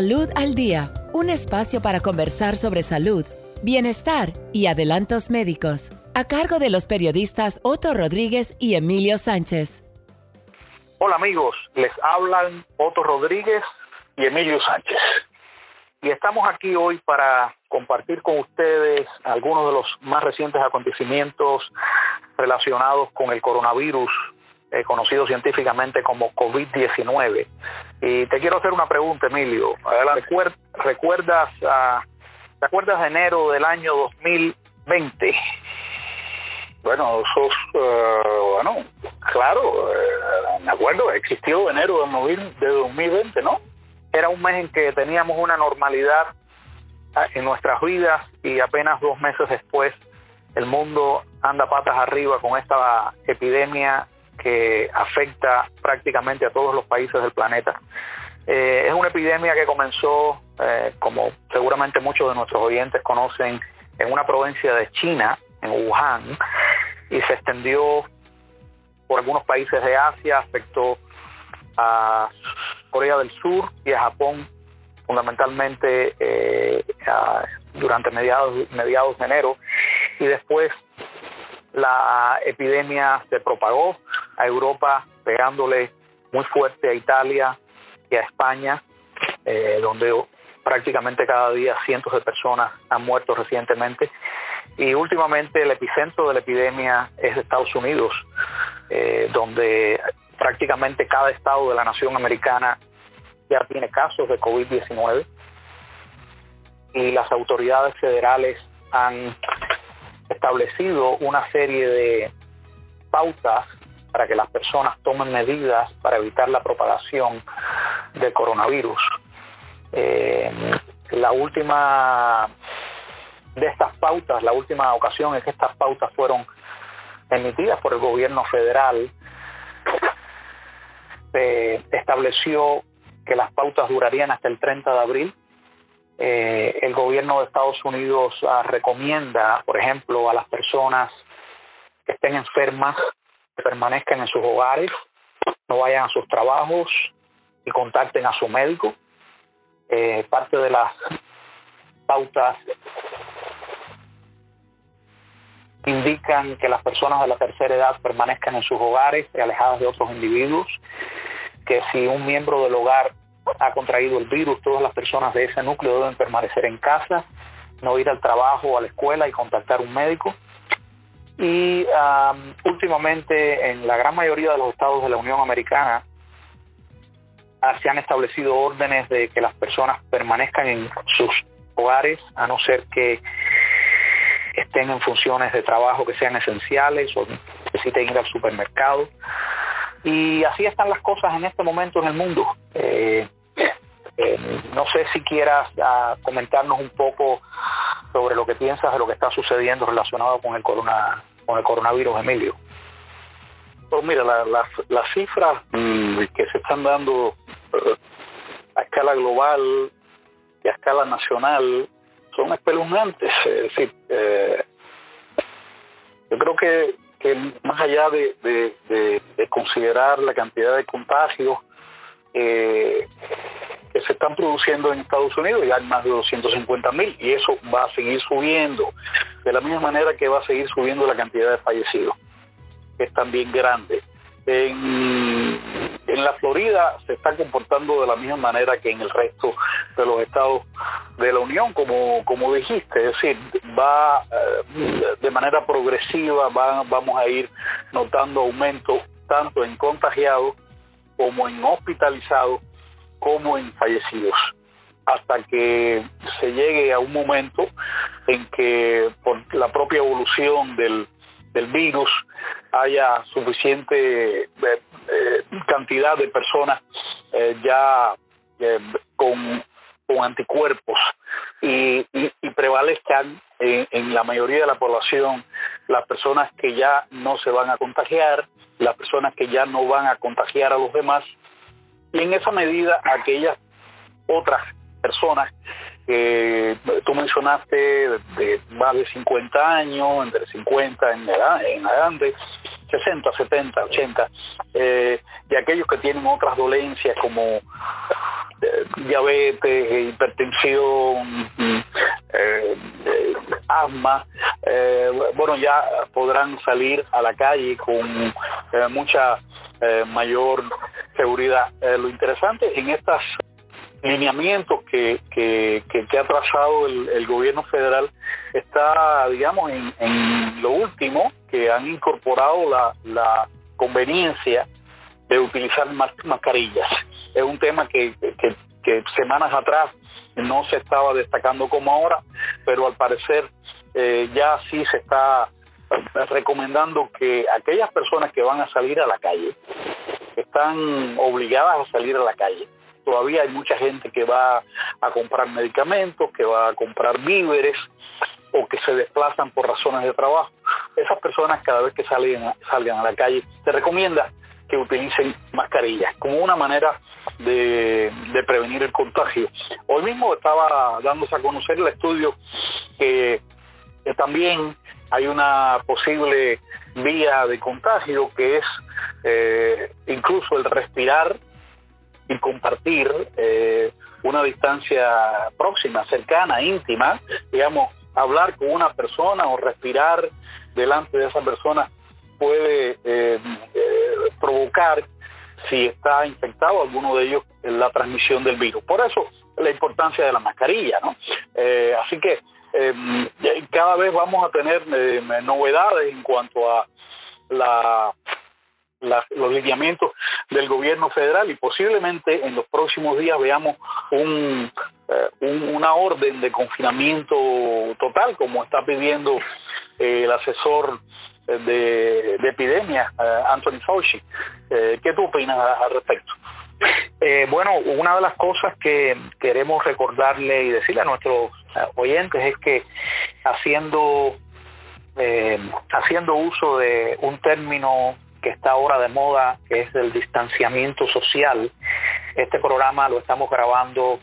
Salud al Día, un espacio para conversar sobre salud, bienestar y adelantos médicos, a cargo de los periodistas Otto Rodríguez y Emilio Sánchez. Hola amigos, les hablan Otto Rodríguez y Emilio Sánchez. Y estamos aquí hoy para compartir con ustedes algunos de los más recientes acontecimientos relacionados con el coronavirus, eh, conocido científicamente como COVID-19. Y te quiero hacer una pregunta, Emilio. ¿Recuerdas, uh, ¿Te acuerdas de enero del año 2020? Bueno, eso uh, bueno, claro, uh, me acuerdo, existió enero de 2020, ¿no? Era un mes en que teníamos una normalidad ah, en nuestras vidas y apenas dos meses después el mundo anda patas arriba con esta epidemia que afecta prácticamente a todos los países del planeta. Eh, es una epidemia que comenzó, eh, como seguramente muchos de nuestros oyentes conocen, en una provincia de China, en Wuhan, y se extendió por algunos países de Asia, afectó a Corea del Sur y a Japón, fundamentalmente eh, durante mediados, mediados de enero, y después la epidemia se propagó a Europa, pegándole muy fuerte a Italia y a España, eh, donde prácticamente cada día cientos de personas han muerto recientemente. Y últimamente el epicentro de la epidemia es Estados Unidos, eh, donde prácticamente cada estado de la nación americana ya tiene casos de COVID-19 y las autoridades federales han establecido una serie de pautas para que las personas tomen medidas para evitar la propagación del coronavirus. Eh, la última de estas pautas, la última ocasión en que estas pautas fueron emitidas por el gobierno federal, estableció que las pautas durarían hasta el 30 de abril eh, el gobierno de Estados Unidos ah, recomienda, por ejemplo, a las personas que estén enfermas permanezcan en sus hogares, no vayan a sus trabajos y contacten a su médico. Eh, parte de las pautas indican que las personas de la tercera edad permanezcan en sus hogares y alejadas de otros individuos, que si un miembro del hogar ha contraído el virus, todas las personas de ese núcleo deben permanecer en casa, no ir al trabajo o a la escuela y contactar un médico. Y últimamente en la gran mayoría de los estados de la Unión Americana ah, se han establecido órdenes de que las personas permanezcan en sus hogares, a no ser que estén en funciones de trabajo que sean esenciales o necesiten ir al supermercado. Y así están las cosas en este momento en el mundo. Eh, eh, no sé si quieras ah, comentarnos un poco sobre lo que piensas de lo que está sucediendo relacionado con el corona con el coronavirus, Emilio. Pues mira, las cifras mm, que se están dando eh, a escala global y a escala nacional son espeluznantes. Es decir, eh, yo creo que, que más allá de, de, considerar la cantidad de contagios, eh, están produciendo en Estados Unidos, ya hay más de 250 mil, y eso va a seguir subiendo, de la misma manera que va a seguir subiendo la cantidad de fallecidos, que es también grande. En, en la Florida se está comportando de la misma manera que en el resto de los estados de la Unión, como, como dijiste, es decir, va eh, de manera progresiva, va, vamos a ir notando aumento tanto en contagiados como en hospitalizados como en fallecidos, hasta que se llegue a un momento en que por la propia evolución del, virus haya suficiente eh, eh, cantidad de personas eh, ya con, con, anticuerpos y, prevalezcan en, en, la mayoría de la población las personas que ya no se van a contagiar, las personas que ya no van a contagiar a los demás y en esa medida aquellas otras personas que tú mencionaste de más de 50 años, entre 50 en, edad, en adelante, 60, 70, 80, y aquellos que tienen otras dolencias como diabetes, hipertensión, eh, asma, bueno, ya podrán salir a la calle con mucha mayor seguridad. lo interesante en estas lineamientos que, que, ha trazado el, gobierno federal está, digamos, en, lo último, que han incorporado la, conveniencia de utilizar mascarillas. Es un tema que, semanas atrás no se estaba destacando como ahora, pero al parecer eh, ya sí se está recomendando que aquellas personas que van a salir a la calle, están obligadas a salir a la calle, todavía hay mucha gente que va a comprar medicamentos, que va a comprar víveres o que se desplazan por razones de trabajo. Esas personas cada vez que salgan, salgan a la calle, se recomienda que utilicen mascarillas como una manera de, prevenir el contagio. Hoy mismo estaba dándose a conocer el estudio que, también hay una posible vía de contagio que es eh, incluso el respirar y compartir eh, una distancia próxima, cercana, íntima, digamos, hablar con una persona o respirar delante de esa persona puede eh, provocar, si está infectado alguno de ellos, la transmisión del virus. Por eso la importancia de la mascarilla, ¿no? así que cada vez vamos a tener novedades en cuanto a la los lineamientos del gobierno federal y posiblemente en los próximos días veamos un, eh, una orden de confinamiento total como está pidiendo eh, el asesor de, epidemia, eh, Anthony Fauci. ¿Qué tú opinas al respecto? bueno, una de las cosas que queremos recordarle y decirle a nuestros oyentes es que haciendo haciendo uso de un término que está ahora de moda, que es el distanciamiento social. Este programa lo estamos grabando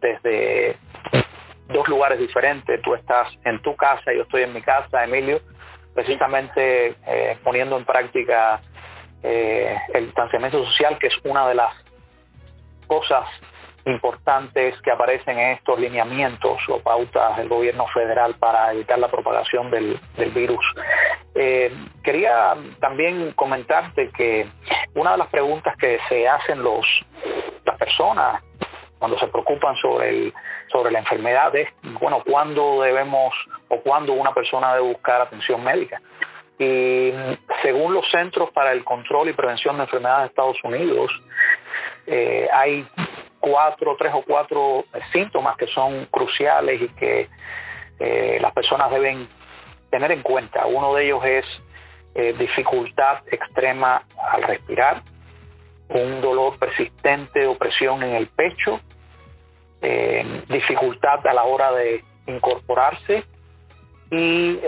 desde dos lugares diferentes. Tú estás en tu casa, yo estoy en mi casa, Emilio, precisamente eh, poniendo en práctica eh, el distanciamiento social, que es una de las cosas importantes que aparecen en estos lineamientos o pautas del gobierno federal para evitar la propagación del, virus. Eh, quería también comentarte que una de las preguntas que se hacen los las personas cuando se preocupan sobre el sobre la enfermedad es bueno cuándo debemos o cuándo una persona debe buscar atención médica y según los Centros para el Control y Prevención de Enfermedades de Estados Unidos eh, hay cuatro, tres o cuatro síntomas que son cruciales y que eh, las personas deben tener en cuenta. Uno de ellos es eh, dificultad extrema al respirar, un dolor persistente o presión en el pecho, eh, dificultad a la hora de incorporarse y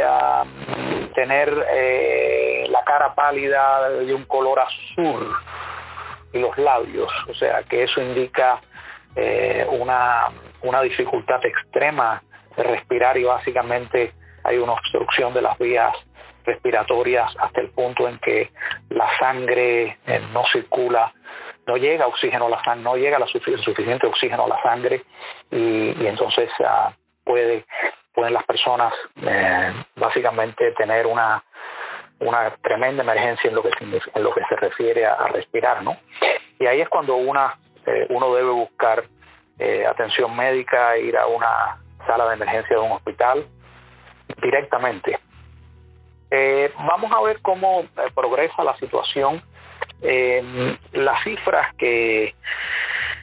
tener la cara pálida de un color azul y los labios, o sea que eso indica eh, una, una dificultad extrema de respirar y básicamente hay una obstrucción de las vías respiratorias hasta el punto en que la sangre eh, no circula, no llega oxígeno a la sangre, no llega la suficiente oxígeno a la sangre y, entonces uh, puede, pueden las personas eh, básicamente tener una una tremenda emergencia en lo que en lo que se refiere a, respirar, ¿no? Y ahí es cuando una eh, uno debe buscar atención médica, ir a una sala de emergencia de un hospital directamente. Eh, vamos a ver cómo progresa la situación. las cifras que,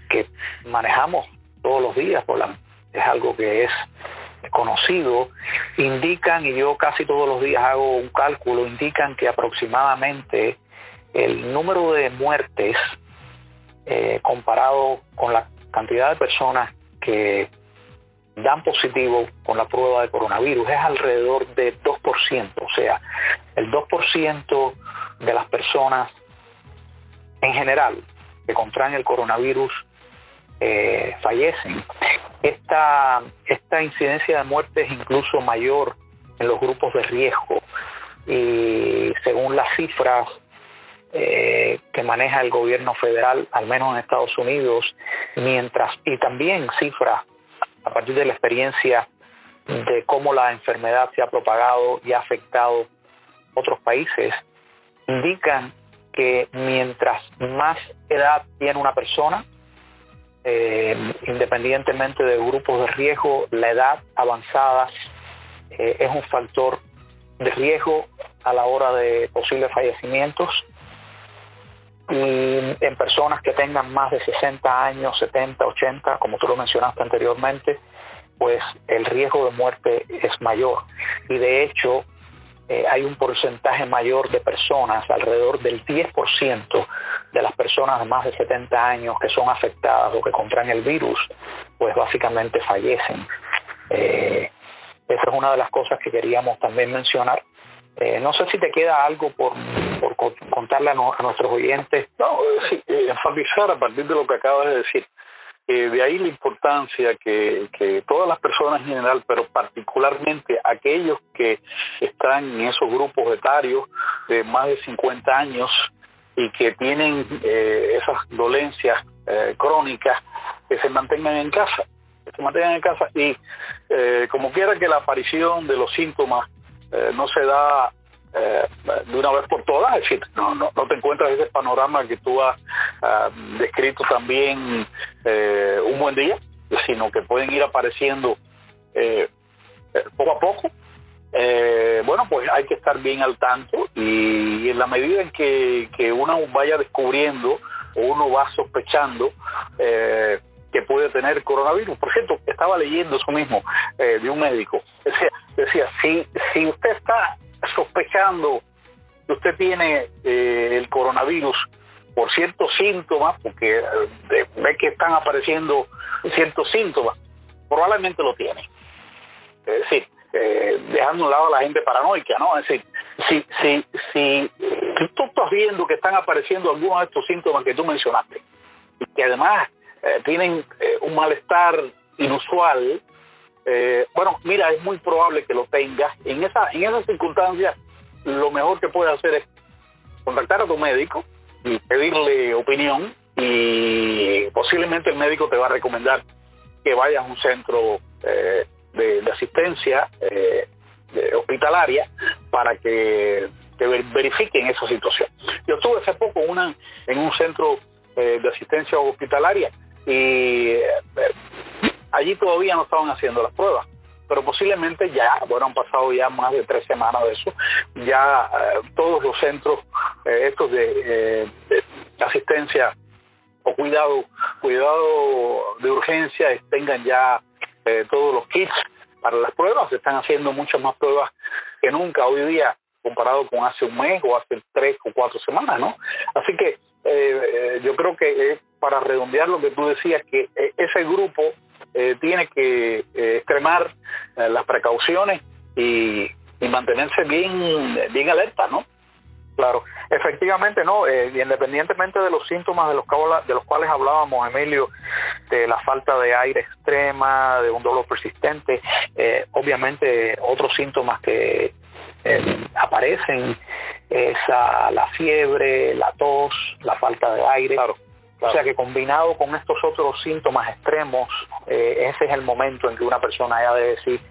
que manejamos todos los días por la, es algo que es conocido indican, y yo casi todos los días hago un cálculo, indican que aproximadamente el número de muertes eh, comparado con la cantidad de personas que dan positivo con la prueba de coronavirus es alrededor de 2%, o sea, el 2% de las personas en general que contraen el coronavirus eh, fallecen. Esta, esta incidencia de muerte es incluso mayor en los grupos de riesgo y según las cifras eh, que maneja el gobierno federal, al menos en Estados Unidos, mientras, y también cifras a partir de la experiencia de cómo la enfermedad se ha propagado y ha afectado otros países, indican que mientras más edad tiene una persona, eh, independientemente de grupos de riesgo, la edad avanzada eh, es un factor de riesgo a la hora de posibles fallecimientos. Y en personas que tengan más de 60 años, 70, 80, como tú lo mencionaste anteriormente, pues el riesgo de muerte es mayor. Y de hecho, eh, hay un porcentaje mayor de personas, alrededor del 10% de las personas de más de 70 años que son afectadas o que contraen el virus, pues básicamente fallecen. Eh, esa es una de las cosas que queríamos también mencionar. Eh, no sé si te queda algo por, por contarle a, nuestros oyentes. No, sí, enfatizar a partir de lo que acabas de decir. Eh, de ahí la importancia que, que todas las personas en general, pero particularmente aquellos que están en esos grupos etarios de más de 50 años y que tienen eh, esas dolencias eh, crónicas, que se mantengan en casa, que se mantengan en casa y como quiera que la aparición de los síntomas no se da eh, de una vez por todas, es decir, no, no, te encuentras ese panorama que tú has ah, descrito también eh, un buen día, sino que pueden ir apareciendo eh, poco a poco. bueno, pues hay que estar bien al tanto y en la medida en que, que uno vaya descubriendo o uno va sospechando que puede tener coronavirus. Por cierto, estaba leyendo eso mismo de un médico. Decía si, si usted está sospechando que usted tiene eh, el coronavirus por ciertos síntomas, porque eh, ve que están apareciendo ciertos síntomas, probablemente lo tiene. Es decir, eh, dejando a un lado a la gente paranoica, ¿no? Es decir, si, si, si, tú estás viendo que están apareciendo algunos de estos síntomas que tú mencionaste, y que además tienen un malestar inusual, eh, bueno, mira, es muy probable que lo tengas. En esa, en esas circunstancias, lo mejor que puedes hacer es contactar a tu médico y pedirle opinión y posiblemente el médico te va a recomendar que vayas a un centro eh, de, asistencia eh, hospitalaria para que te verifiquen esa situación. Yo estuve hace poco una, en un centro de asistencia hospitalaria y allí todavía no estaban haciendo las pruebas pero posiblemente ya, bueno, han pasado ya más de tres semanas de eso, ya eh, todos los centros eh, estos eh, de, asistencia o cuidado, cuidado de urgencia tengan ya todos los kits para las pruebas, se están haciendo muchas más pruebas que nunca hoy día comparado con hace un mes o hace tres o cuatro semanas, ¿no? Así que yo creo que para redondear lo que tú decías, que ese grupo eh, tiene que eh, extremar eh, las precauciones y, mantenerse bien, bien alerta, ¿no? Claro, efectivamente, no, independientemente de los síntomas de los, de los cuales hablábamos, Emilio, de la falta de aire extrema, de un dolor persistente, obviamente otros síntomas que aparecen es la fiebre, la tos, la falta de aire. Claro. O sea que combinado con estos otros síntomas extremos, eh, ese es el momento en que una persona ya debe decir,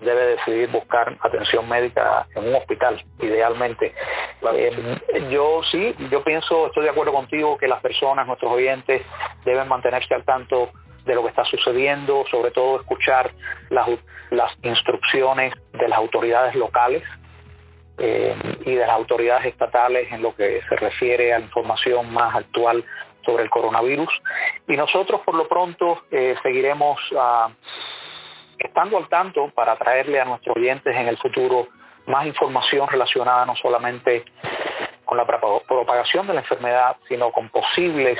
debe decidir buscar atención médica en un hospital, idealmente. Eh, yo sí, yo pienso, estoy de acuerdo contigo que las personas, nuestros oyentes, deben mantenerse al tanto de lo que está sucediendo, sobre todo escuchar las, las instrucciones de las autoridades locales eh, y de las autoridades estatales en lo que se refiere a la información más actual sobre el coronavirus. Y nosotros, por lo pronto, eh, seguiremos ah, estando al tanto para traerle a nuestros oyentes en el futuro más información relacionada no solamente con la propagación de la enfermedad, sino con posibles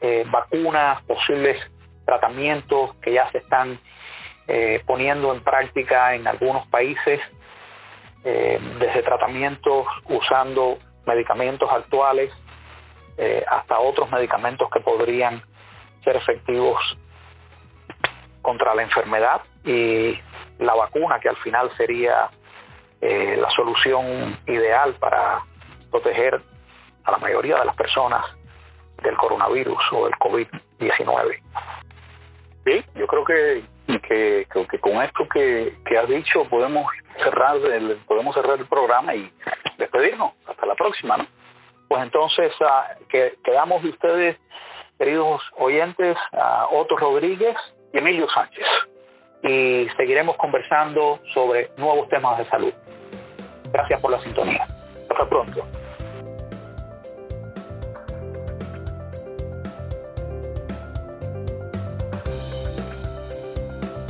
eh, vacunas, posibles tratamientos que ya se están eh, poniendo en práctica en algunos países, desde tratamientos usando medicamentos actuales eh, hasta otros medicamentos que podrían ser efectivos contra la enfermedad y la vacuna que al final sería eh, la solución ideal para proteger a la mayoría de las personas del coronavirus o del COVID-19. Sí, yo creo que, que, que, con esto que, que, has dicho podemos cerrar el, podemos cerrar el programa y despedirnos. Hasta la próxima, ¿no? Pues entonces uh, que, quedamos de ustedes, queridos oyentes, a Otto Rodríguez y Emilio Sánchez. Y seguiremos conversando sobre nuevos temas de salud. Gracias por la sintonía. Hasta pronto.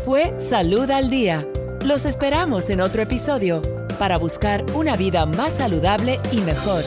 Fue Salud al Día. Los esperamos en otro episodio para buscar una vida más saludable y mejor.